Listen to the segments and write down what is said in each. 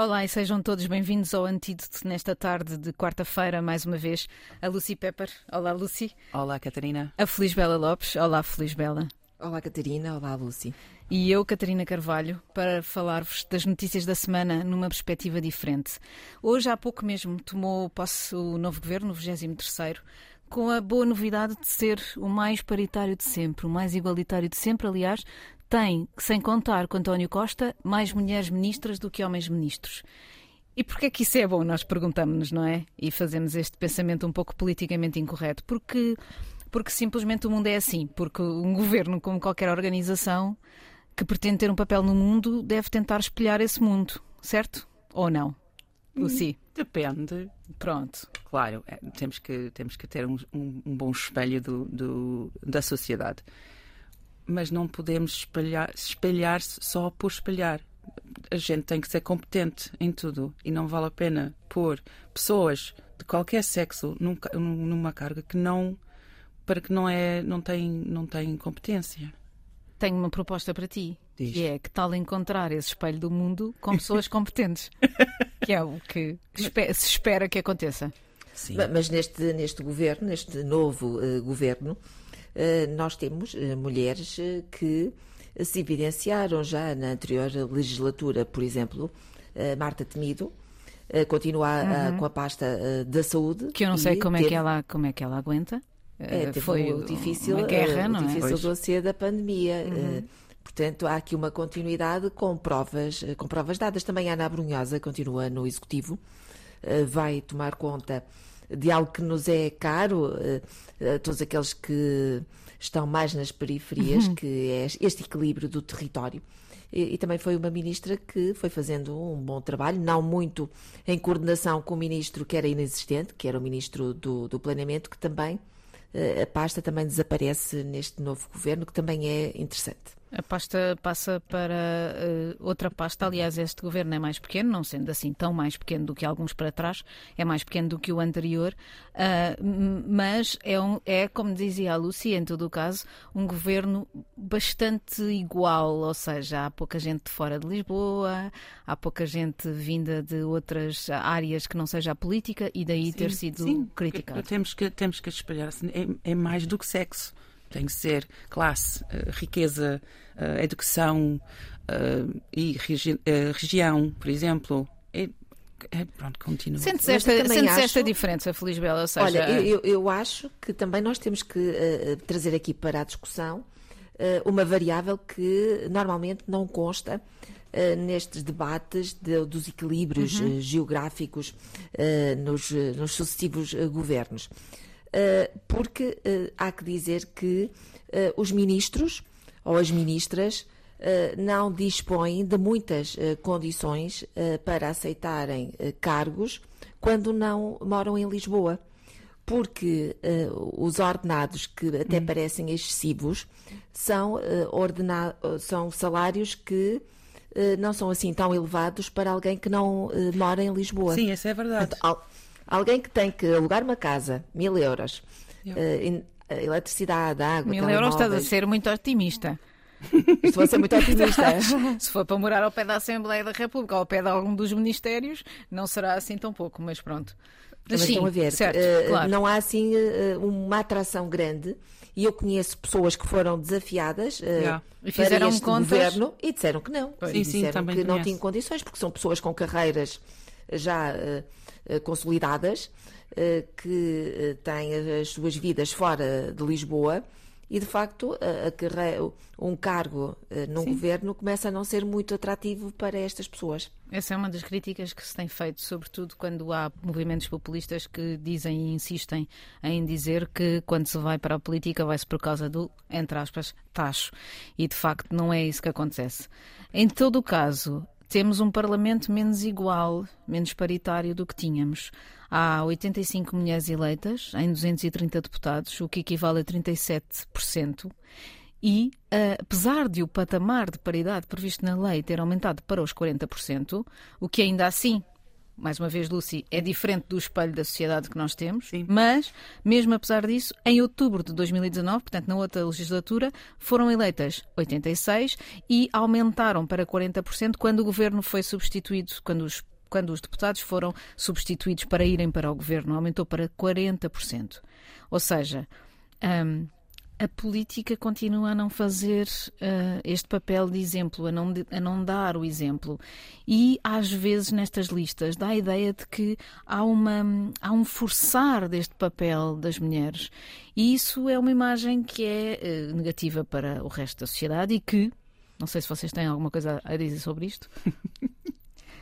Olá e sejam todos bem-vindos ao Antídoto nesta tarde de quarta-feira, mais uma vez, a Lucy Pepper. Olá, Lucy. Olá, Catarina. A Feliz Bela Lopes. Olá, Feliz Bela. Olá, Catarina. Olá, Lucy. E eu, Catarina Carvalho, para falar-vos das notícias da semana numa perspectiva diferente. Hoje, há pouco mesmo, tomou posse o novo governo, o 23 com a boa novidade de ser o mais paritário de sempre, o mais igualitário de sempre, aliás, tem, sem contar com António Costa, mais mulheres ministras do que homens ministros. E porquê é que isso é bom? Nós perguntamos-nos, não é? E fazemos este pensamento um pouco politicamente incorreto. Porque, porque simplesmente o mundo é assim. Porque um governo, como qualquer organização que pretende ter um papel no mundo, deve tentar espelhar esse mundo, certo? Ou não? Lucy? Depende. Pronto. Claro, é, temos, que, temos que ter um, um, um bom espelho do, do, da sociedade mas não podemos espalhar, espelhar-se só por espelhar. A gente tem que ser competente em tudo e não vale a pena pôr pessoas de qualquer sexo num, numa carga que não para que não é não tem não tem competência. Tenho uma proposta para ti, Diz. que é que tal encontrar esse espelho do mundo com pessoas competentes, que é o que se espera que aconteça. Sim. Mas neste neste governo, neste novo uh, governo, nós temos eh, mulheres eh, que se evidenciaram já na anterior legislatura, por exemplo, Marta Temido, continua uhum. com a pasta da saúde. Que eu não sei como, teve... é que ela, como é que ela aguenta. É, foi o difícil, uma guerra, o não difícil é? dossiê da pandemia. Uhum. Portanto, há aqui uma continuidade com provas, com provas dadas. Também a Ana Brunhosa continua no Executivo, vai tomar conta de algo que nos é caro, uh, todos aqueles que estão mais nas periferias, uhum. que é este equilíbrio do território. E, e, também foi uma ministra que foi fazendo um bom trabalho, não muito em coordenação com o ministro que era inexistente, que era o ministro do, do Planeamento, que também, uh, a pasta também desaparece neste novo governo, que também é interessante. A pasta passa para uh, outra pasta. Aliás, este governo é mais pequeno, não sendo assim tão mais pequeno do que alguns para trás, é mais pequeno do que o anterior, uh, mas é, um, é, como dizia a Lucia, em todo o caso, um governo bastante igual, ou seja, há pouca gente de fora de Lisboa, há pouca gente vinda de outras áreas que não seja a política e daí sim, ter sido sim, criticado. Temos que, temos que espalhar, é, é mais do que sexo tem que ser classe, uh, riqueza, uh, educação uh, e regi região, por exemplo. É, é, pronto, continua. Sentes esta, sentes acho... esta diferença, Feliz Bela? Seja... Olha, eu, eu acho que também nós temos que trazer aqui para a discussão uma variável que normalmente não consta Uh, nestes debates de, dos equilíbrios uhum. uh, geográficos uh, nos, nos, sucessivos governos. Eh, porque eh, há que dizer que eh, os ministros ou as ministras não dispõem de muitas condições para aceitarem cargos quando não moram em Lisboa. Porque os ordenados, que até hum. parecem excessivos, são, são salários que não são assim tão elevados para alguém que não mora em Lisboa. Sim, isso é verdade. Portanto, Alguém que tem que alugar uma casa, mil euros, uh, eletricidade, água. Mil euros estás a ser muito otimista. Isto vai ser muito otimista. Se for para morar ao pé da Assembleia da República ou ao pé de algum dos ministérios, não será assim tão pouco, mas pronto. Mas, mas estão a ver, certo, uh, claro. não há assim uh, uma atração grande. E eu conheço pessoas que foram desafiadas uh, yeah. e fizeram para este contas... governo e disseram que não. Sim, disseram sim, que não tinham condições, porque são pessoas com carreiras já consolidadas, eh, que eh, têm as suas vidas fora de Lisboa e de facto a, carreira, um cargo num Sim. governo começa a não ser muito atrativo para estas pessoas. Essa é uma das críticas que se tem feito, sobretudo quando há movimentos populistas que dizem e insistem em dizer que quando se vai para a política vai-se por causa do, entre aspas, tacho. E de facto não é isso que acontece. Em todo o caso, temos um Parlamento menos igual, menos paritário do que tínhamos. Há 85 mulheres eleitas em 230 deputados, o que equivale a 37%. E, apesar de o patamar de paridade previsto na lei ter aumentado para os 40%, o que ainda assim mais uma vez, Lucy, é diferente do espelho da sociedade que nós temos, Sim. mas, mesmo apesar disso, em outubro de 2019, portanto, na outra legislatura, foram eleitas 86 e aumentaram para 40% quando o governo foi substituído, quando os quando os deputados foram substituídos para irem para o governo, aumentou para 40%. Ou seja, hum, a política continua a não fazer uh, este papel de exemplo, a não, de, a não dar o exemplo. E às vezes nestas listas dá a ideia de que há, uma, há um forçar deste papel das mulheres. E isso é uma imagem que é uh, negativa para o resto da sociedade e que, não sei se vocês têm alguma coisa a dizer sobre isto.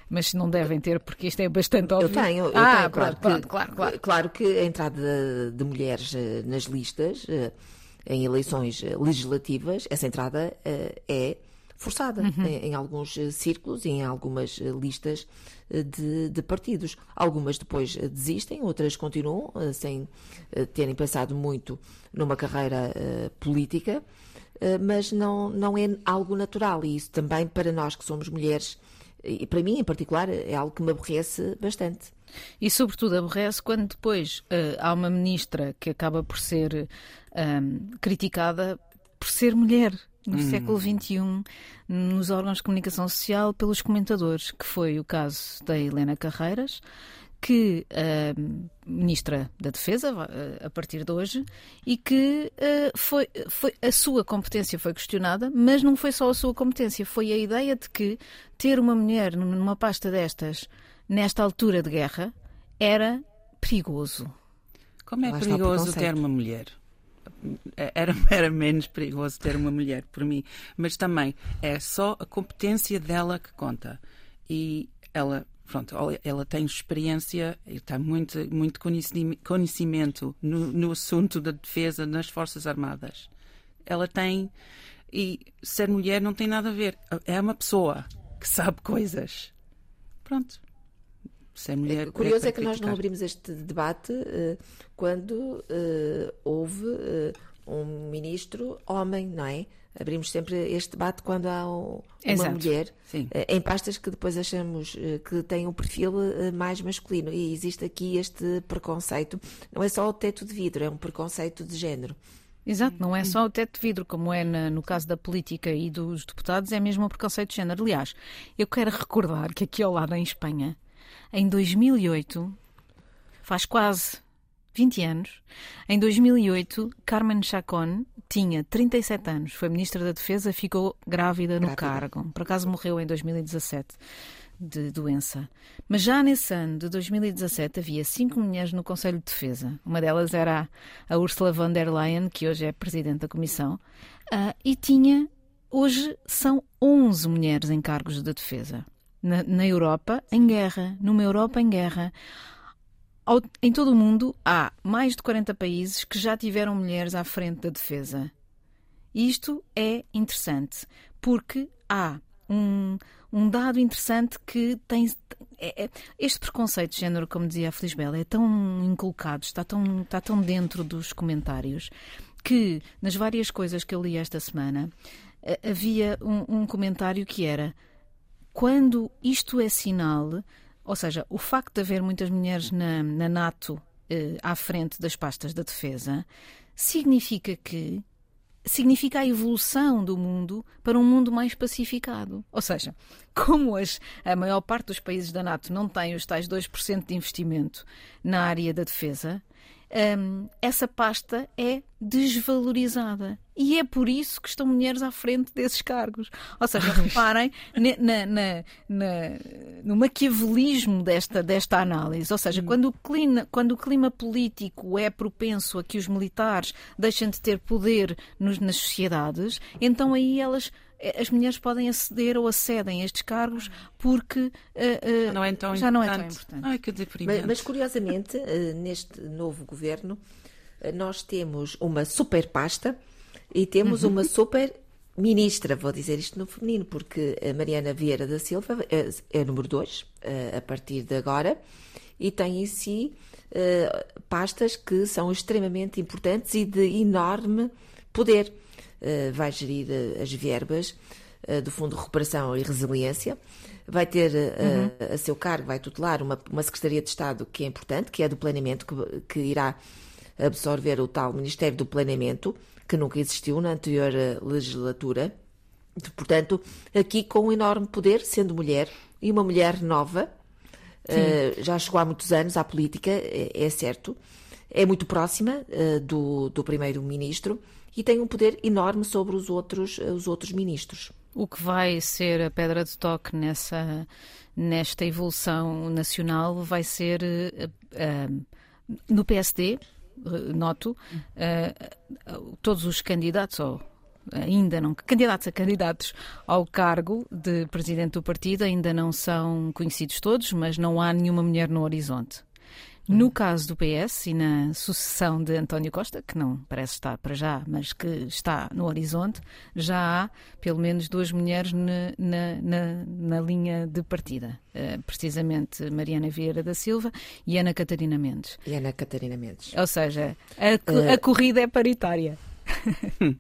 mas não devem ter, porque isto é bastante óbvio. Eu tenho, eu ah, tenho, claro, claro, que, claro, claro. claro que a entrada de, de mulheres eh, nas listas, em eleições eh, legislativas, essa entrada é forçada Uhum. em, em alguns círculos e em algumas listas de, de partidos. Algumas depois desistem, outras continuam sem terem pensado muito numa carreira política, mas não, não é algo natural e isso também para nós que somos mulheres e para mim em particular é algo que me aborrece bastante. E sobretudo aborrece quando depois uh, há uma ministra que acaba por ser um, criticada por ser mulher no hum. século XXI nos órgãos de comunicação social pelos comentadores, que foi o caso da Helena Carreiras, que uh, ministra da Defesa uh, a partir de hoje e que uh, foi, foi a sua competência foi questionada, mas não foi só a sua competência, foi a ideia de que ter uma mulher numa pasta destas nesta altura de guerra era perigoso. Como é perigoso ter uma mulher? Era, era menos perigoso ter uma mulher, por mim. Mas também é só a competência dela que conta. E ela pronto, ela tem experiência e tem muito, muito conhecimento no, no, assunto da defesa nas Forças Armadas. Ela tem. E ser mulher não tem nada a ver. É uma pessoa que sabe coisas. Pronto. Mulher. É, curioso é, é que nós não abrimos este debate uh, quando uh, houve uh, um ministro homem, não é? Abrimos sempre este debate quando há uma Exato. mulher Sim. em pastas que depois achamos que têm um perfil mais masculino. E existe aqui este preconceito. Não é só o teto de vidro, é um preconceito de género. Exato, não é só o teto de vidro, como é na, no caso da política e dos deputados, é mesmo um preconceito de género. Aliás, eu quero recordar que aqui ao lado em Espanha, em 2008, faz quase 20 anos, em 2008, Carmen Chacón tinha 37 anos, foi Ministra da Defesa, ficou grávida no Grávida. cargo. Por acaso morreu em 2017 de doença. Mas já nesse ano de 2017 havia cinco mulheres no Conselho de Defesa. Uma delas era a Ursula von der Leyen, que hoje é Presidente da Comissão, uh, e tinha, hoje são 11 mulheres em cargos de defesa. Na, na Europa, em guerra. Numa Europa em guerra. Em todo o mundo, há mais de 40 países que já tiveram mulheres à frente da defesa. Isto é interessante, porque há um, um dado interessante que tem. É, é, este preconceito de género, como dizia a Felisbela, é tão inculcado, está tão, está tão dentro dos comentários, que nas várias coisas que eu li esta semana havia um, um comentário que era quando isto é sinal, ou seja, o facto de haver muitas mulheres na, na NATO eh, à frente das pastas da defesa, significa que significa a evolução do mundo para um mundo mais pacificado. Ou seja, como as, a maior parte dos países da NATO não tem os tais 2% de investimento na área da defesa, um, essa pasta é desvalorizada. E é por isso que estão mulheres à frente desses cargos. Ou seja, reparem na, na, na, no maquiavelismo desta, desta análise. Ou seja, quando o, clima, quando o clima político é propenso a que os militares deixem de ter poder nos, nas sociedades, então aí elas as mulheres podem aceder ou acedem a estes cargos porque uh, uh, não é tão já importante. não é tão importante. Ai, que mas, mas, curiosamente, uh, neste novo governo, nós temos uma super pasta e temos Uhum. uma super ministra, vou dizer isto no feminino, porque a Mariana Vieira da Silva é, é número 2 a partir de agora e tem em si pastas que são extremamente importantes e de enorme poder. Uh, vai gerir uh, as verbas uh, do Fundo de Recuperação e Resiliência, vai ter uhum. a, a, seu cargo, vai tutelar uma, uma Secretaria de Estado que é importante, que é do Planeamento, que, que irá absorver o tal Ministério do Planeamento, que nunca existiu na anterior legislatura. Portanto, aqui com um enorme poder, sendo mulher, e uma mulher nova, uh, já chegou há muitos anos à política, é, é certo, é muito próxima uh, do, do primeiro-ministro e tem um poder enorme sobre os outros, uh, os outros ministros. O que vai ser a pedra de toque nessa, nesta evolução nacional vai ser no PSD, noto, todos os candidatos, ou ainda não candidatos a candidatos ao cargo de presidente do partido ainda não são conhecidos todos, mas não há nenhuma mulher no horizonte. No caso do PS e na sucessão de António Costa, que não parece estar para já, mas que está no horizonte, já há pelo menos duas mulheres na, na, na, na linha de partida. Uh, precisamente Mariana Vieira da Silva e Ana Catarina Mendes. E Ana Catarina Mendes. Ou seja, a, uh... a corrida é paritária. Uh,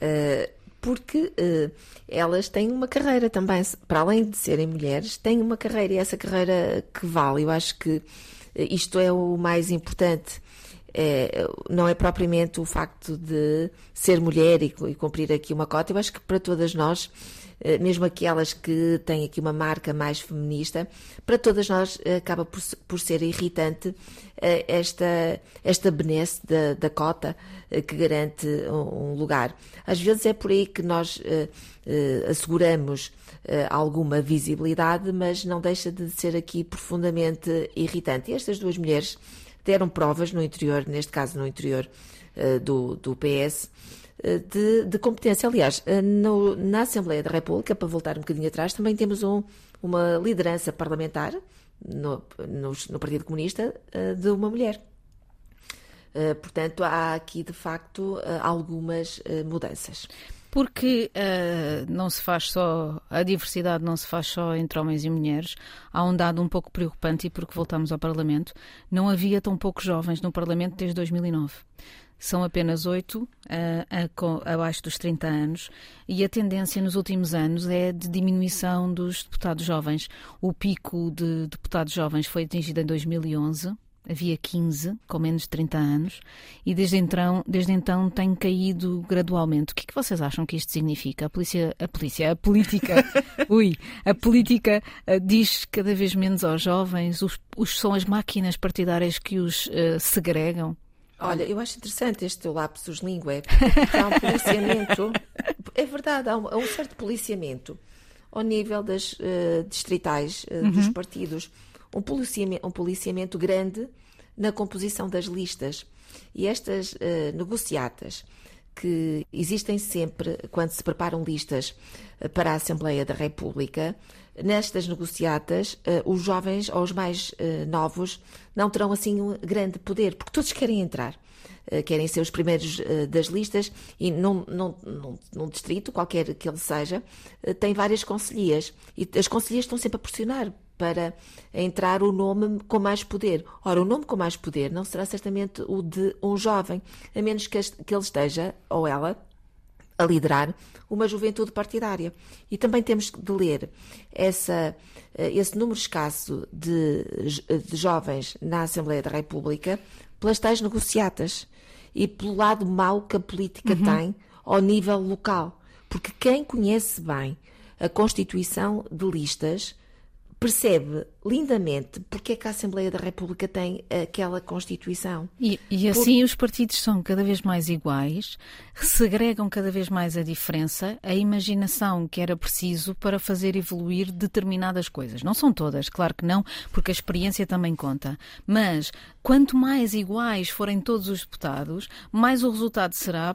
porque uh, elas têm uma carreira também, para além de serem mulheres, têm uma carreira e essa carreira que vale. Eu acho que isto é o mais importante. É, não é propriamente o facto de ser mulher e, e cumprir aqui uma cota. Eu acho que para todas nós mesmo aquelas que têm aqui uma marca mais feminista, para todas nós eh, acaba por, por ser irritante eh, esta, esta benesse da, da cota que garante um lugar. Às vezes é por aí que nós asseguramos alguma visibilidade, mas não deixa de ser aqui profundamente irritante. E estas duas mulheres deram provas no interior, neste caso no interior do, do PS, eh, de, de competência. Aliás, eh, no, na Assembleia da República, para voltar um bocadinho atrás, também temos um, uma liderança parlamentar no, no, no Partido Comunista eh, de uma mulher. Portanto, há aqui de facto algumas mudanças porque uh, não se faz só, a diversidade não se faz só entre homens e mulheres. Há um dado um pouco preocupante e porque voltamos ao Parlamento, não havia tão poucos jovens no Parlamento desde 2009 são apenas oito uh, abaixo dos 30 anos e a tendência nos últimos anos é de diminuição dos deputados jovens. O pico de deputados jovens foi atingido em 2011, havia 15 com menos de 30 anos e desde então, desde então tem caído gradualmente. O que é que vocês acham que isto significa? A polícia, a polícia, a política, ui, a política uh, diz cada vez menos aos jovens, os, os, são as máquinas partidárias que os uh, segregam? Olha, eu acho interessante este teu lapsus linguae, porque há um policiamento, é verdade, há um, há um certo policiamento ao nível das uh, distritais uh, uhum. dos partidos, um policiamento, um policiamento grande na composição das listas. E estas uh, negociatas que existem sempre quando se preparam listas para a Assembleia da República, nestas negociatas, os jovens ou os mais novos não terão assim um grande poder, porque todos querem entrar. Eh, querem ser os primeiros eh, das listas e num, num, num, num distrito, qualquer que ele seja, eh, tem várias conselhias e as conselhias estão sempre a pressionar para entrar o nome com mais poder. Ora, o nome com mais poder não será certamente o de um jovem, a menos que ele esteja, ou ela, a liderar uma juventude partidária. E também temos de ler essa, esse número escasso de, de jovens na Assembleia da República pelas tais negociatas e pelo lado mau que a política uhum. tem ao nível local. Porque quem conhece bem a constituição de listas percebe lindamente porque é que a Assembleia da República tem aquela Constituição. E, e assim Por... os partidos são cada vez mais iguais, segregam cada vez mais a diferença, a imaginação que era preciso para fazer evoluir determinadas coisas. Não são todas, claro que não, porque a experiência também conta. Mas quanto mais iguais forem todos os deputados, mais o resultado será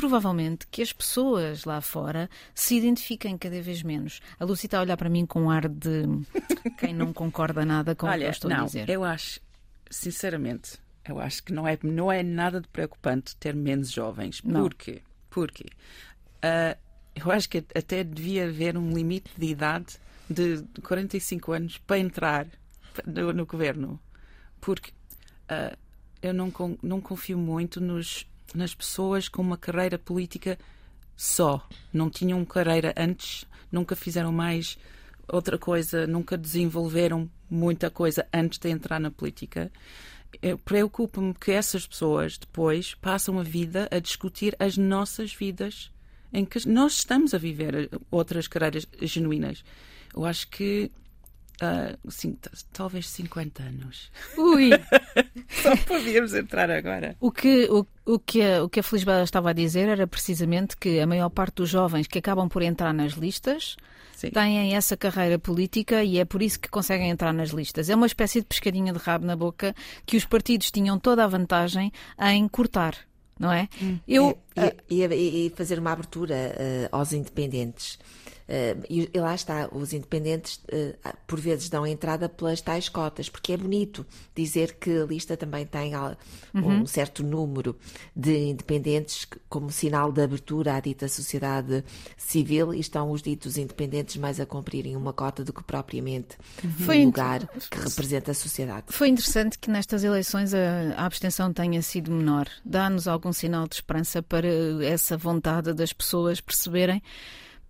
provavelmente que as pessoas lá fora se identifiquem cada vez menos. A Lucy está a olhar para mim com um ar de quem não concorda nada com Olha, o que eu estou não, a dizer. Eu acho, sinceramente, eu acho que não é, não é nada de preocupante ter menos jovens. Não. Por quê? Porque uh, eu acho que até devia haver um limite de idade de 45 anos para entrar no, no governo. Porque uh, eu não, não confio muito nos nas pessoas com uma carreira política só. Não tinham carreira antes, nunca fizeram mais outra coisa, nunca desenvolveram muita coisa antes de entrar na política. Preocupa-me que essas pessoas depois passam a vida a discutir as nossas vidas em que nós estamos a viver outras carreiras genuínas. Eu acho que Uh, sim, talvez 50 anos. Ui! Só podíamos entrar agora. O que, o, o que, a, o que a Felisbela estava a dizer era precisamente que a maior parte dos jovens que acabam por entrar nas listas Sim. têm essa carreira política e é por isso que conseguem entrar nas listas. É uma espécie de pescadinha de rabo na boca que os partidos tinham toda a vantagem em cortar. Não é? Hum. Eu, e, e, e, fazer uma abertura uh, aos independentes. Uh, e, lá está, os independentes uh, por vezes dão entrada pelas tais cotas, porque é bonito dizer que a lista também tem uh, uhum. um certo número de independentes como sinal de abertura à dita sociedade civil e estão os ditos independentes mais a cumprirem uma cota do que propriamente uhum. um lugar que representa a sociedade. Foi interessante que nestas eleições a, a abstenção tenha sido menor. Dá-nos algum sinal de esperança para essa vontade das pessoas perceberem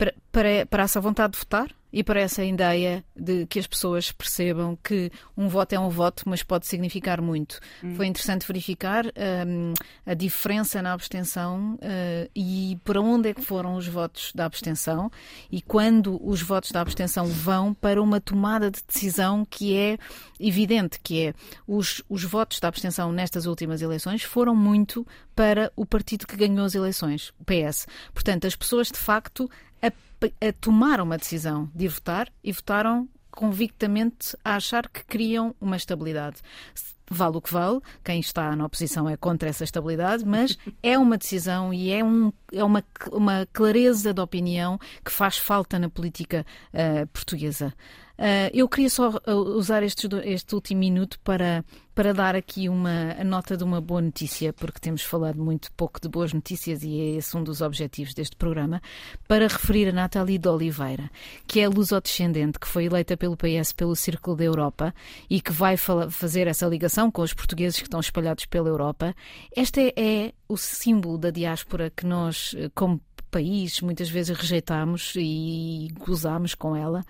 para, para, para essa vontade de votar e para essa ideia de que as pessoas percebam que um voto é um voto, mas pode significar muito. Hum. Foi interessante verificar um, a diferença na abstenção uh, e para onde é que foram os votos da abstenção e quando os votos da abstenção vão para uma tomada de decisão que é evidente, que é os, os votos da abstenção nestas últimas eleições foram muito para o partido que ganhou as eleições, o PS. Portanto, as pessoas de facto a, a tomar uma decisão de votar e votaram convictamente a achar que queriam uma estabilidade. Vale o que vale, quem está na oposição é contra essa estabilidade, mas é uma decisão e é, um, é uma, uma clareza de opinião que faz falta na política uh, portuguesa. Uh, eu queria só ah, usar este, este último minuto para, para dar aqui uma a nota de uma boa notícia, porque temos falado muito pouco de boas notícias e é esse um dos objetivos deste programa, para referir a Nathalie de Oliveira, que é lusodescendente, que foi eleita pelo PS pelo Círculo da Europa e que vai fazer essa ligação com os portugueses que estão espalhados pela Europa. Este é, é o símbolo da diáspora que nós, eh, como país muitas vezes rejeitamos e gozamos com ela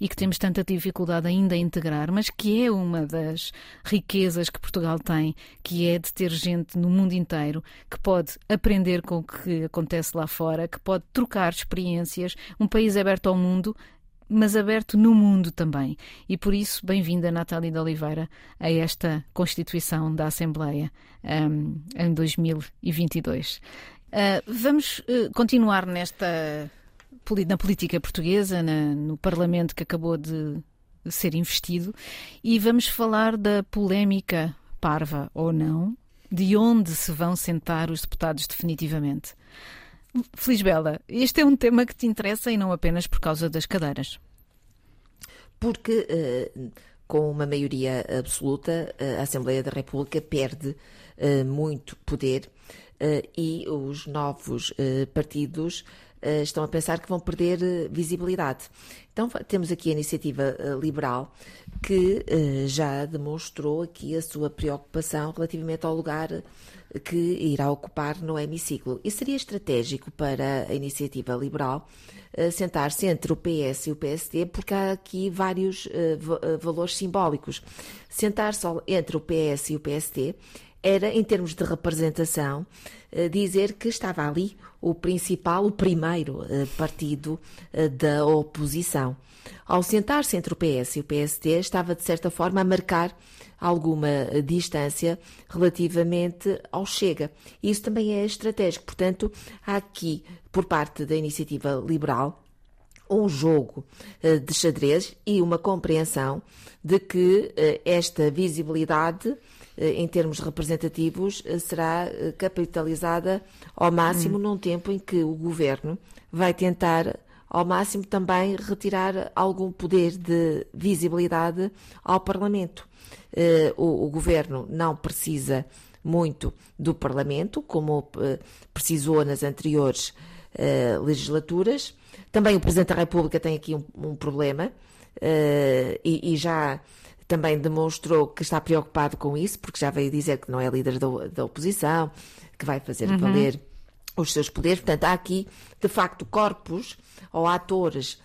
e que temos tanta dificuldade ainda a integrar, mas que é uma das riquezas que Portugal tem, que é de ter gente no mundo inteiro que pode aprender com o que acontece lá fora, que pode trocar experiências, um país aberto ao mundo mas aberto no mundo também. E por isso, bem-vinda, Natália de Oliveira, a esta Constituição da Assembleia um, em 2022. Uh, vamos uh, continuar nesta na política portuguesa, na, no Parlamento que acabou de ser investido, e vamos falar da polémica parva ou não, de onde se vão sentar os deputados definitivamente. Bela, este é um tema que te interessa e não apenas por causa das cadeiras. Porque uh, com uma maioria absoluta, a Assembleia da República perde muito poder eh, e os novos eh, partidos eh, estão a pensar que vão perder visibilidade. Então temos aqui a iniciativa liberal que já demonstrou aqui a sua preocupação relativamente ao lugar que irá ocupar no hemiciclo. E seria estratégico para a iniciativa liberal sentar-se entre o PS e o PSD, porque há aqui vários valores simbólicos. Sentar-se entre o PS e o PSD era, em termos de representação, eh, dizer que estava ali o principal, o primeiro eh, partido eh, da oposição. Ao sentar-se entre o PS e o PSD, estava, de certa forma, a marcar alguma distância relativamente ao Chega. Isso também é estratégico. Portanto, há aqui, por parte da iniciativa liberal, um jogo de xadrez e uma compreensão de que esta visibilidade eh, em termos representativos, eh, será eh, capitalizada ao máximo hum. num tempo em que o governo vai tentar ao máximo também retirar algum poder de visibilidade ao Parlamento. O, o governo não precisa muito do Parlamento, como precisou nas anteriores legislaturas. Também o Presidente da República tem aqui um, um problema e, e já também demonstrou que está preocupado com isso, porque já veio dizer que não é líder da, da oposição, que vai fazer uhum. valer os seus poderes. Portanto, há aqui, de facto, corpos ou atores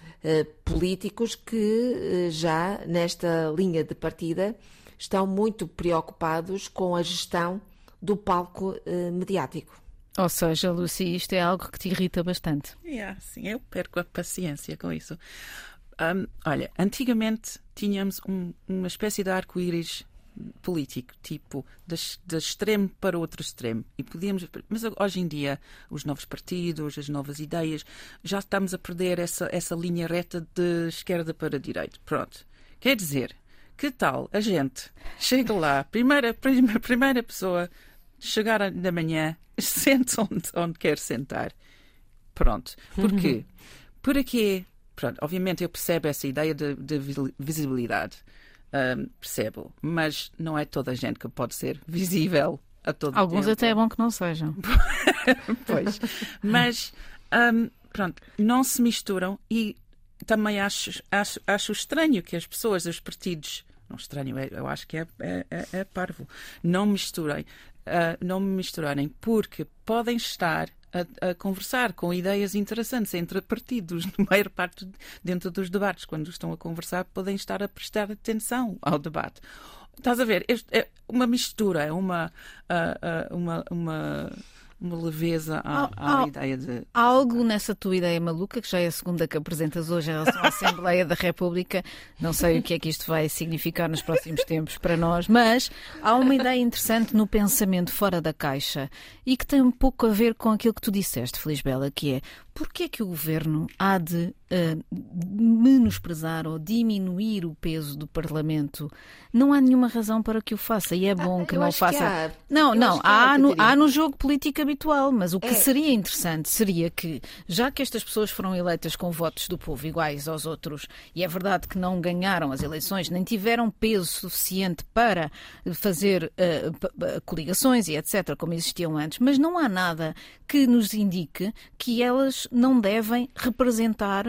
políticos que já nesta linha de partida estão muito preocupados com a gestão do palco mediático. Ou seja, Lucy, isto é algo que te irrita bastante. Yeah, sim, eu perco a paciência com isso. Um, olha, antigamente tínhamos um, uma espécie de arco-íris político, tipo, de, extremo para outro extremo. E podíamos, mas hoje em dia, os novos partidos, as novas ideias, já estamos a perder essa, essa linha reta de esquerda para direita. Pronto. Quer dizer, que tal a gente chega lá, primeira, primeira, primeira pessoa, chegar da manhã, senta onde, onde quer sentar. Pronto. Porquê? Porque, pronto, obviamente eu percebo essa ideia de, de visibilidade um, percebo. Mas não é toda a gente que pode ser visível a todo Alguns tempo. até é bom que não sejam. pois. Mas, um, pronto, não se misturam e também acho, acho, acho estranho que as pessoas, os partidos, não estranho, é, eu acho que é, é, é, é parvo, não misturem, uh, não me misturarem, porque podem estar a, a, conversar com ideias interessantes entre partidos, na maior parte dentro dos debates. Quando estão a conversar, podem estar a prestar atenção ao debate. Estás a ver? É uma mistura, é uma, uma, uma uma leveza à, à ideia de. Há algo nessa tua ideia maluca, que já é a segunda que apresentas hoje em relação à Assembleia da República. Não sei o que é que isto vai significar nos próximos tempos para nós, mas há uma ideia interessante no pensamento fora da caixa e que tem um pouco a ver com aquilo que tu disseste, Bela, que é porquê é que o governo há de uh, menosprezar ou diminuir o peso do Parlamento? Não há nenhuma razão para que o faça e é bom ah, que não o faça. Que não, não, há, há, no, há no jogo político habitual, mas o que é. seria interessante seria que, já que estas pessoas foram eleitas com votos do povo iguais aos outros, e é verdade que não ganharam as eleições, nem tiveram peso suficiente para fazer uh, coligações e etc., como existiam antes, mas não há nada que nos indique que elas não devem representar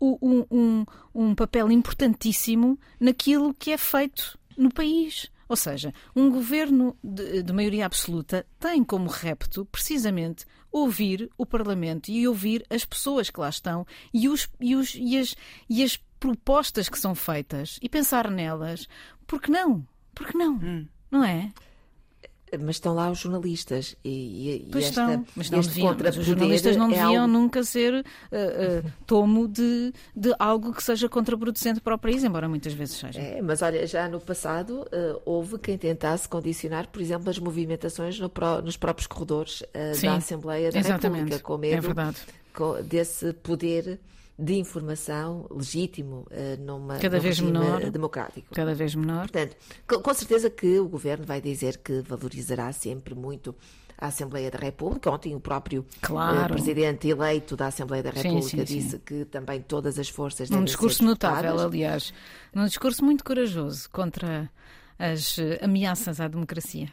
um, um, um papel importantíssimo naquilo que é feito no país. Ou seja, um governo de, de, maioria absoluta tem como repto, precisamente, ouvir o Parlamento e ouvir as pessoas que lá estão e, os, e, os, e, as, e as propostas que são feitas e pensar nelas. Porque não? Porque não? Hum. Não é? Mas estão lá os jornalistas e, e, pois esta, estão, mas não deviam, mas os jornalistas não é deviam algo... nunca ser uh, uh, tomo de, de algo que seja contraproducente para o país, embora muitas vezes seja. É, mas olha, já no passado uh, houve quem tentasse condicionar, por exemplo, as movimentações no pro, nos próprios corredores da Assembleia da exatamente. República, com medo é desse poder de informação legítimo uh, numa, Cada num vez menor, democrático. Cada vez menor. Portanto, com certeza que o governo vai dizer que valorizará sempre muito a Assembleia da República. Ontem o próprio eh, claro. presidente eleito da Assembleia da República sim, sim, disse sim. que também todas as forças devem Um discurso notável, aliás. Um discurso muito corajoso contra as ameaças à democracia.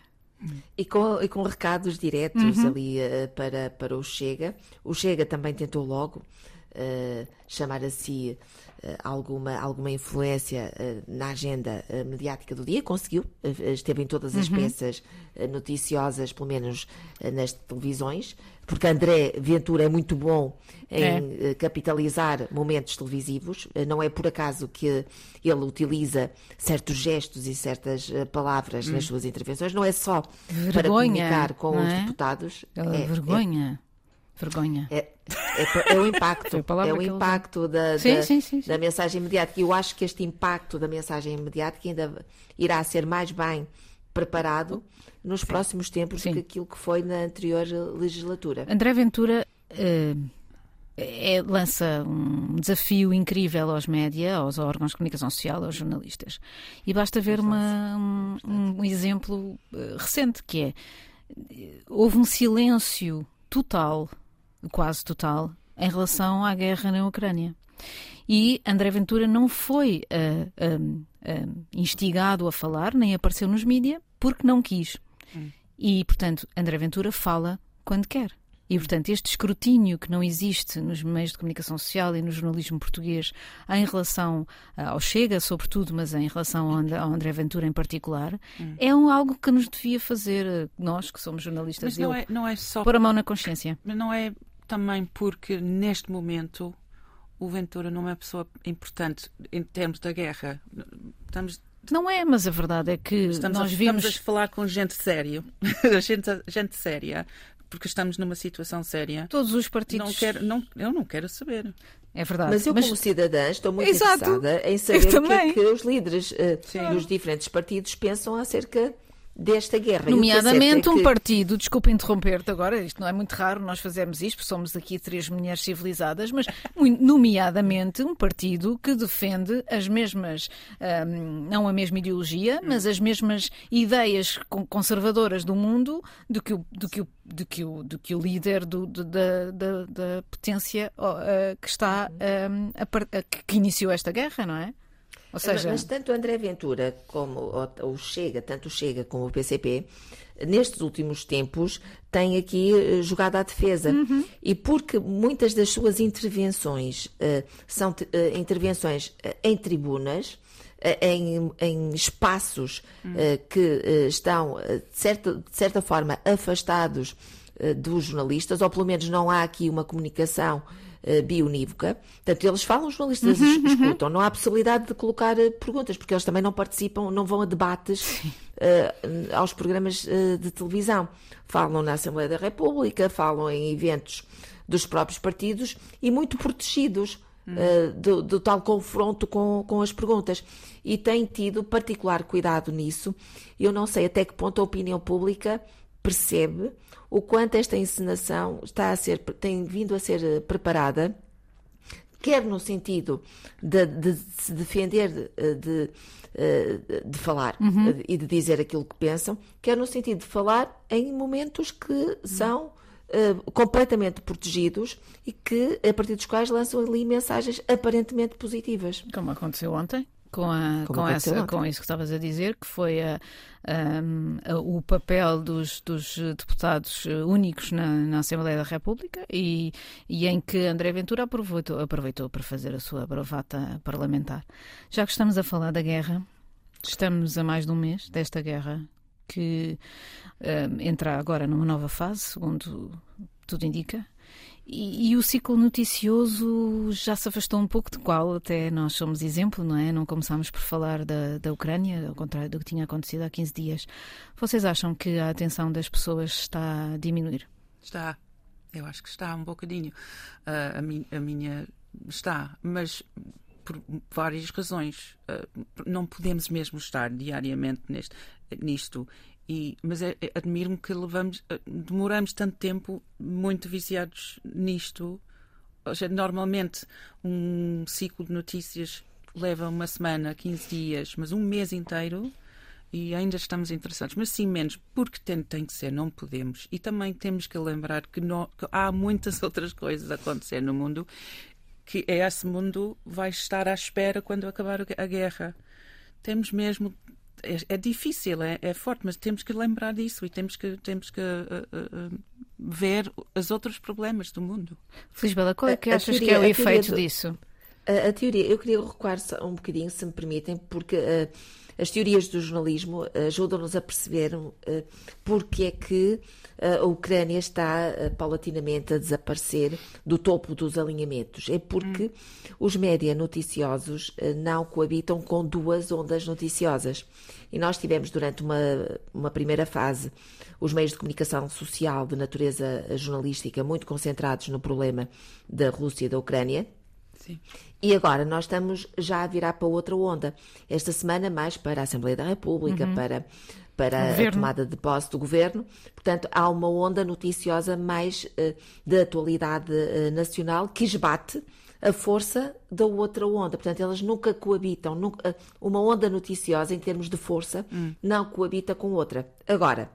E com, e com recados diretos uhum. ali para, para o Chega. O Chega também tentou logo uh, chamar a si uh, alguma, alguma influência uh, na agenda mediática do dia, conseguiu, esteve em todas as uhum. peças noticiosas, pelo menos nas televisões, porque André Ventura é muito bom em é. capitalizar momentos televisivos, não é por acaso que ele utiliza certos gestos e certas palavras nas hum. suas intervenções, não é só vergonha, para comunicar com os é? deputados. É, vergonha. Vergonha. É, é, é o impacto. é o impacto da, sim, da, sim, sim, da, mensagem mediática. E eu acho que este impacto da mensagem mediática ainda irá ser mais bem preparado nos próximos tempos do que aquilo que foi na anterior legislatura. André Ventura uh, é, lança um desafio incrível aos média, aos órgãos de comunicação social, aos jornalistas. E basta ver uma, um, um, exemplo uh, recente, que é houve um silêncio total quase total, em relação à guerra na Ucrânia. E André Ventura não foi uh, instigado a falar, nem apareceu nos mídias, porque não quis. Hum. E, portanto, André Ventura fala quando quer. E, portanto, este escrutínio que não existe nos meios de comunicação social e no jornalismo português em relação ao Chega, sobretudo, mas em relação ao André Ventura em particular, hum. é um, algo que nos devia fazer, nós que somos jornalistas, mas não, é, não é só pôr a mão na consciência. Mas não é também porque neste momento o Ventura não é uma pessoa importante em termos da guerra. Estamos não é, mas a verdade é que estamos nós a, vimos. Estamos a falar com gente séria, gente, gente séria, porque estamos numa situação séria. Todos os partidos. Não quero, não, eu não quero saber. É verdade. Mas eu, mas... como cidadã, estou muito Exato. interessada em saber o que é que os líderes uh, dos diferentes partidos pensam acerca desta guerra. Nomeadamente é um que... partido, desculpa interromper-te agora, isto não é muito raro, nós fazemos isto, somos aqui três mulheres civilizadas, mas nomeadamente um partido que defende as mesmas, um, não a mesma ideologia, mas as mesmas ideias conservadoras do mundo do que o, do que o, do que o, do que o líder do, do, da, da, da, potência uh, que está um, a, a, que iniciou esta guerra, não é? Ou seja... Mas tanto André Ventura como o Chega, tanto o Chega como o PCP, nestes últimos tempos, têm aqui eh, jogado à defesa. Uhum. E porque muitas das suas intervenções uh, são uh, intervenções em tribunas, em, em, espaços uhum. que estão, de certa, de certa forma, afastados dos jornalistas, ou pelo menos não há aqui uma comunicação uh, bionívoca. Portanto, eles falam, os jornalistas uhum, uhum. escutam. Uhum. Não há possibilidade de colocar uh, perguntas, porque eles também não participam, não vão a debates uh, aos programas de televisão. Falam na Assembleia da República, falam em eventos dos próprios partidos e muito protegidos. Uh, do, do, tal confronto com, com as perguntas. E têm tido particular cuidado nisso. Eu não sei até que ponto a opinião pública percebe o quanto esta encenação está a ser, tem vindo a ser eh, preparada, quer no sentido de, de, se defender de, de, eh, de falar uhum. e de dizer aquilo que pensam, quer no sentido de falar em momentos que são uh, completamente protegidos e que, a partir dos quais lançam ali mensagens aparentemente positivas. Como aconteceu ontem? Com, a, com, essa, com isso que estavas a dizer, que foi a, a, a, o papel dos, dos, deputados únicos na, na, Assembleia da República e, e, em que André Ventura aproveitou, aproveitou para fazer a sua bravata parlamentar. Já que estamos a falar da guerra, estamos a mais de um mês desta guerra que um, entra agora numa nova fase, segundo tudo indica. E, e, o ciclo noticioso já se afastou um pouco de qual até nós somos exemplo, não é? Não começámos por falar da, da Ucrânia, ao contrário do que tinha acontecido há 15 dias. Vocês acham que a atenção das pessoas está a diminuir? Está. Eu acho que está um bocadinho. Uh, a, mi, a minha está, mas por várias razões. Uh, não podemos mesmo estar diariamente neste, nisto e, mas é, é, admiro-me que levamos, eh, demoramos tanto tempo muito viciados nisto. Seja, normalmente um ciclo de notícias leva uma semana, 15 dias, mas um mês inteiro e ainda estamos interessados, mas sim menos, porque tem, tem que ser, não podemos. E também temos que lembrar que, que há muitas outras coisas a acontecer no mundo que esse mundo vai estar à espera quando acabar a guerra. Temos mesmo é, é, difícil, é, é, forte, mas temos que lembrar disso e temos que, temos que uh, uh, ver os outros problemas do mundo. Lisbela, qual é que a, achas teoria, que é o efeito do, disso? A, a, teoria, eu queria recuar um bocadinho, se me permitem, porque uh, as teorias do jornalismo ajudam-nos a perceber porque é que a Ucrânia está paulatinamente a desaparecer do topo dos alinhamentos. É porque hum. os média noticiosos não coabitam com duas ondas noticiosas. E nós tivemos durante uma, uma primeira fase os meios de comunicação social de natureza jornalística muito concentrados no problema da Rússia e da Ucrânia. Sim. E agora nós estamos já a virar para outra onda. Esta semana, mais para a Assembleia da República, uhum. para, para a tomada de posse do governo. Portanto, há uma onda noticiosa mais uh, de atualidade uh, nacional que esbate a força da outra onda. Portanto, elas nunca coabitam. Nunca, uma onda noticiosa, em termos de força, hum. não coabita com outra. Agora,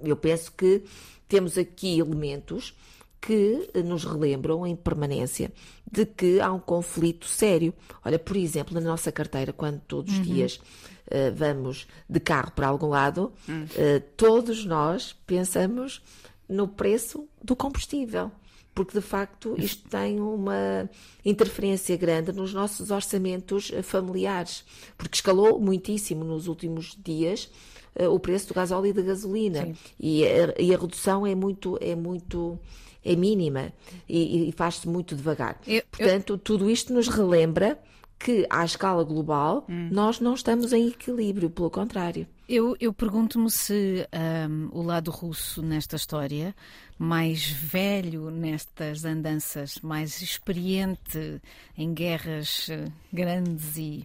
eu penso que temos aqui elementos que nos relembram em permanência de que há um conflito sério. Olha, por exemplo, na nossa carteira, quando todos os uhum. dias uh, vamos de carro para algum lado, uhum. uh, todos nós pensamos no preço do combustível porque de facto isto tem uma interferência grande nos nossos orçamentos eh, familiares, porque escalou muitíssimo nos últimos dias uh, o preço do gasóleo e da gasolina e a, e a, redução é muito é muito é mínima e, e faz-se muito devagar. Eu- Portanto, tudo isto nos relembra que, à escala global, nós não estamos em equilíbrio, pelo contrário. Eu, eu pergunto-me se ahm, o lado russo nesta história, mais velho nestas andanças, mais experiente em guerras eh, grandes e,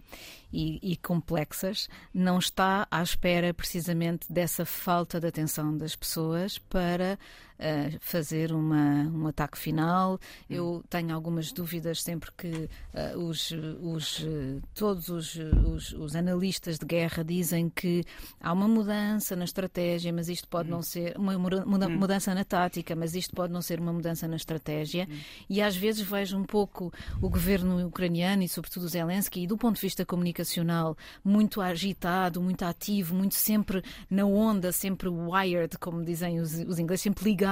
e, e complexas, não está à espera precisamente dessa falta de atenção das pessoas para eh, fazer uma, um ataque final. Eu tenho algumas dúvidas sempre que eh, os, os, eh, todos os, os, os analistas de guerra dizem que há uma mudança na estratégia, mas isto pode não ser uma muda- muda- mudança na tática, mas isto pode não ser uma mudança na estratégia. E às vezes vejo um pouco o governo ucraniano e, sobretudo, Zelensky, e do ponto de vista comunicacional, muito agitado, muito ativo, muito sempre na onda, sempre wired, como dizem os, os ingleses, sempre ligado,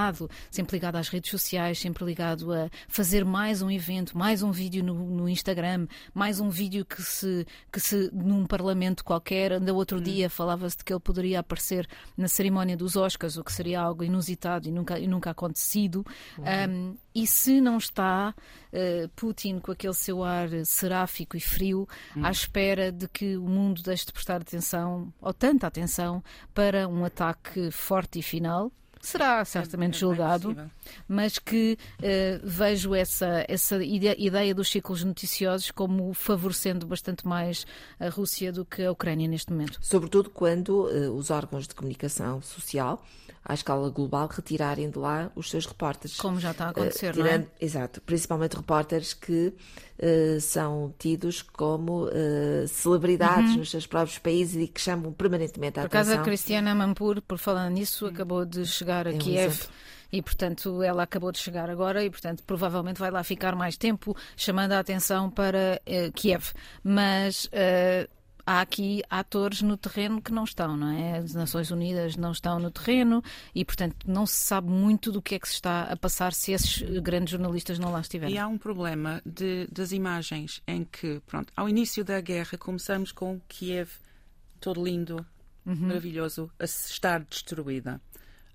sempre ligado às redes sociais, sempre ligado a fazer mais um evento, mais um vídeo no, no Instagram, mais um vídeo que se, que se num parlamento qualquer, ainda outro dia falava-se de que ele poderia aparecer na cerimónia dos Oscars, o que seria algo inusitado e nunca, e nunca acontecido. Um, e se não está uh, Putin com aquele seu ar seráfico e frio, à espera de que o mundo deixe de prestar atenção, ou tanta atenção, para um ataque forte e final, será certamente É julgado. Mas que eh, vejo essa, essa ide- ideia dos ciclos noticiosos como favorecendo bastante mais a Rússia do que a Ucrânia neste momento. Sobretudo quando eh, os órgãos de comunicação social, à escala global, retirarem de lá os seus repórteres. Como já está a Eh, acontecer, não tirando- é? Exato, principalmente repórteres que eh, são tidos como eh, celebridades nos seus próprios países e que chamam permanentemente a Uhum. Por acaso a atenção. Cristiana Mampur, por falar nisso, acabou de chegar a É um Kiev. exemplo. E, portanto, ela acabou de chegar agora e, portanto, provavelmente vai lá ficar mais tempo, chamando a atenção para eh, Kiev. Mas eh, há aqui atores no terreno que não estão, não é? As Nações Unidas não estão no terreno e, portanto, não se sabe muito do que é que se está a passar se esses grandes jornalistas não lá estiverem. E há um problema de- das imagens em que, pronto, ao início da guerra começamos com Kiev todo lindo, maravilhoso, a estar destruída.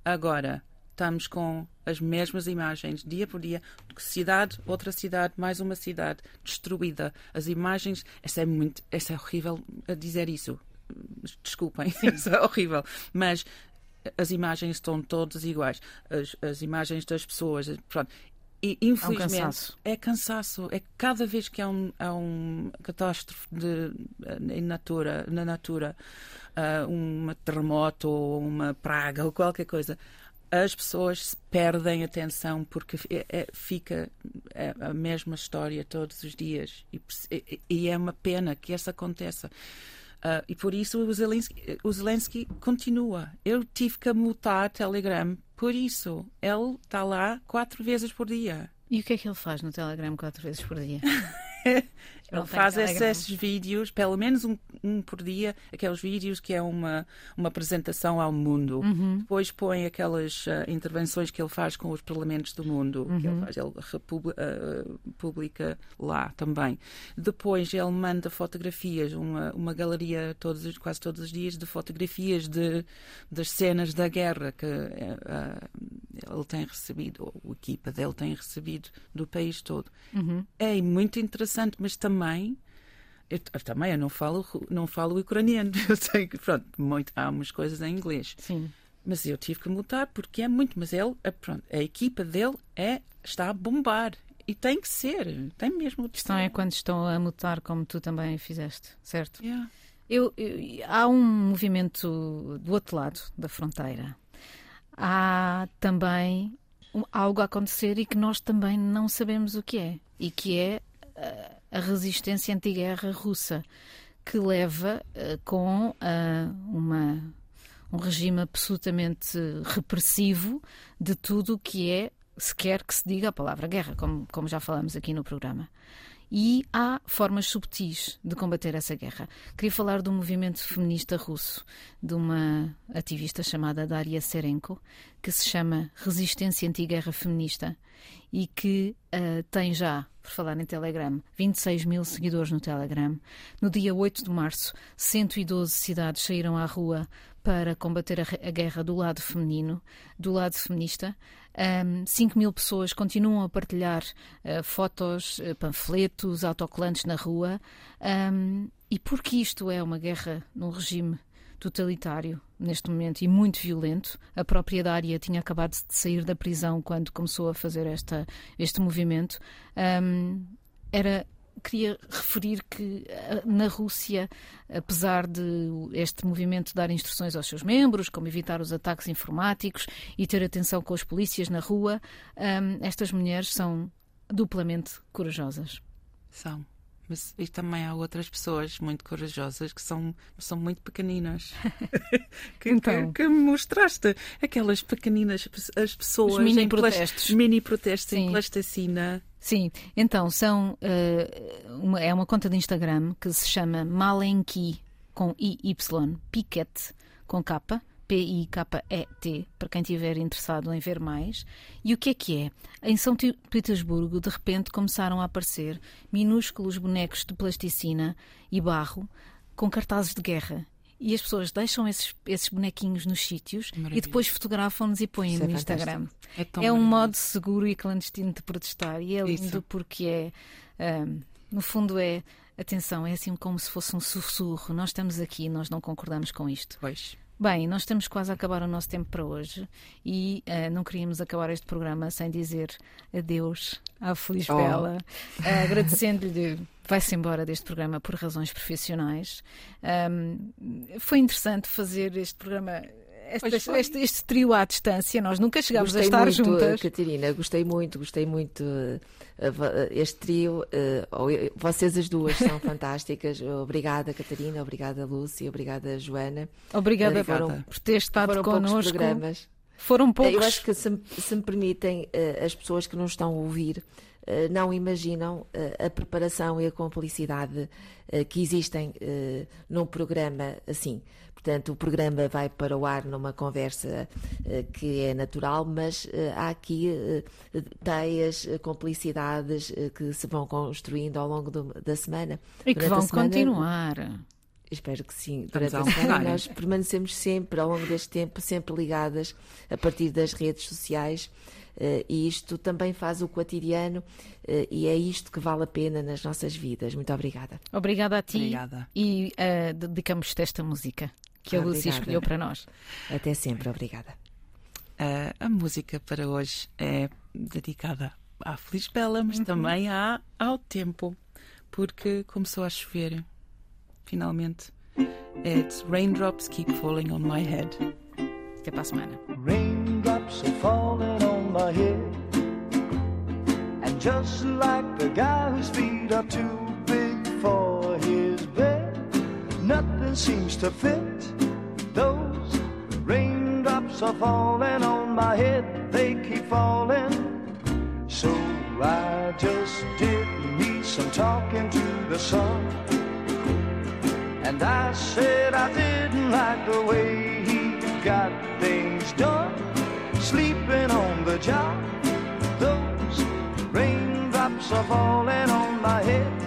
Agora estamos com as mesmas imagens, dia por dia, cidade, outra cidade, mais uma cidade destruída. As imagens, essa é muito, essa é horrível a dizer isso. Desculpem, isso é horrível, mas as imagens estão todas iguais. As, as imagens das pessoas, pronto. E infelizmente cansaço. é cansaço. É cada vez que há um, há um catástrofe de, em natura, na natura, ah, um terremoto ou uma praga ou qualquer coisa, as pessoas perdem atenção porque é- é- fica é a mesma história todos os dias e, é uma pena que isso aconteça. Ah, e por isso o Zelensky, o Zelensky continua. Eu tive que mutar Telegram por isso. Ele está lá quatro vezes por dia. E o que é que ele faz no Telegram quatro vezes por dia? Ele faz Telegram. esses vídeos, pelo menos um, um por dia, aqueles vídeos que é uma, uma apresentação ao mundo. Uhum. Depois põe aquelas ah, intervenções que ele faz com os parlamentos do mundo, que Uhum. ele faz, ele republi- ah, publica lá também. Depois ele manda fotografias, uma, uma galeria todos, os- quase todos os dias de fotografias de, das cenas da guerra que ah, ele tem recebido, ou a equipa dele tem recebido do país todo. Uhum. É muito interessante, mas também eu, eu também eu não falo não falo ucraniano. Eu sei que pronto, muito, há umas coisas em inglês, Sim. mas eu tive que mutar porque é muito. Mas ele, é, pronto, a equipa dele é está a bombar e tem que ser, tem mesmo. A questão é quando estão a mutar, como tu também fizeste, certo? Yeah. Eu, eu- há um movimento do outro lado da fronteira. Há também algo a acontecer e que nós também não sabemos o que é. E que é ah, a resistência antiguerra russa, que leva ah, com ah, uma, um regime absolutamente repressivo de tudo o que é, se quer que se diga a palavra guerra, como, como já falamos aqui no programa. E há formas subtis de combater essa guerra. Queria falar do movimento feminista russo, de uma ativista chamada Daria Serenko, que se chama Resistência Antiguerra Feminista e que ah, tem já, por falar em Telegram, 26 mil seguidores no Telegram. No dia 8 de março, 112 cidades saíram à rua para combater a, a guerra do lado feminino, do lado feminista. Um, 5 mil pessoas continuam a partilhar uh, fotos, uh, panfletos, autocolantes na rua. Um, e porque isto é uma guerra num regime totalitário neste momento e muito violento. A própria Dária tinha acabado de sair da prisão quando começou a fazer esta, este movimento. Um, era queria referir que eh, na Rússia, apesar de este movimento dar instruções aos seus membros, como evitar os ataques informáticos e ter atenção com as polícias na rua, um, estas mulheres são duplamente corajosas. São. Mas e também há outras pessoas muito corajosas que são, são muito pequeninas. que, então. que, que, mostraste aquelas pequeninas as pessoas Os mini protestos. mini protestos em plasticina. Sim, então são uh, uma, é uma conta de Instagram que se chama Malenki com IY, Piquet com capa P-I-K-E-T, para quem estiver interessado em ver mais. E o que é que é? Em São Petersburgo, de repente, começaram a aparecer minúsculos bonecos de plasticina e barro com cartazes de guerra. E as pessoas deixam esses, esses bonequinhos nos sítios e depois fotografam-nos e põem Isso no é Instagram. É, é um modo seguro e clandestino de protestar. E é lindo Isso. porque é, um, no fundo, é atenção, é assim como se fosse um sussurro. Nós estamos aqui, nós não concordamos com isto. Pois. Bem, nós estamos quase a acabar o nosso tempo para hoje e uh, não queríamos acabar este programa sem dizer adeus à Feliz oh. Bela, uh, agradecendo-lhe. Vai-se embora deste programa por razões profissionais. Um, foi interessante fazer este programa este, este, este, trio à distância, nós nunca chegámos gostei a estar muito, juntas. Catarina, gostei muito, gostei muito. Eh, este trio, eh, vocês as duas são fantásticas. Obrigada, Catarina, obrigada, Lúcia, obrigada, Joana. Obrigada foram, por ter estado foram connosco. Programas. Foram poucos. Eu acho que, se, se me permitem, eh, as pessoas que nos estão a ouvir não imaginam a preparação e a complicidade que existem num programa assim. Portanto, o programa vai para o ar numa conversa que é natural, mas há aqui teias, complicidades que se vão construindo ao longo do, da semana. E que vão semana, continuar. Espero que sim. Durante a semana nós permanecemos sempre, ao longo deste tempo, sempre ligadas a partir das redes sociais. Uh, e isto também faz o cotidiano uh, e é isto que vale a pena nas nossas vidas. Muito obrigada. Obrigada a ti. Obrigada. E uh, dedicamos-te esta música que a Lúcia escolheu para nós. Até sempre, obrigada. Uh, a música para hoje é dedicada à Feliz Bela, mas uhum. também à, ao tempo, porque começou a chover, finalmente. It's Raindrops Keep Falling on My Head. Até para a semana. Raindrops are falling my head. And just like the guy whose feet are too big for his bed, nothing seems to fit. Those raindrops are falling on my head, they keep falling. So I just did me some talking to the sun. And I said I didn't like the way he got things done. Sleeping on the job, those raindrops are falling on my head.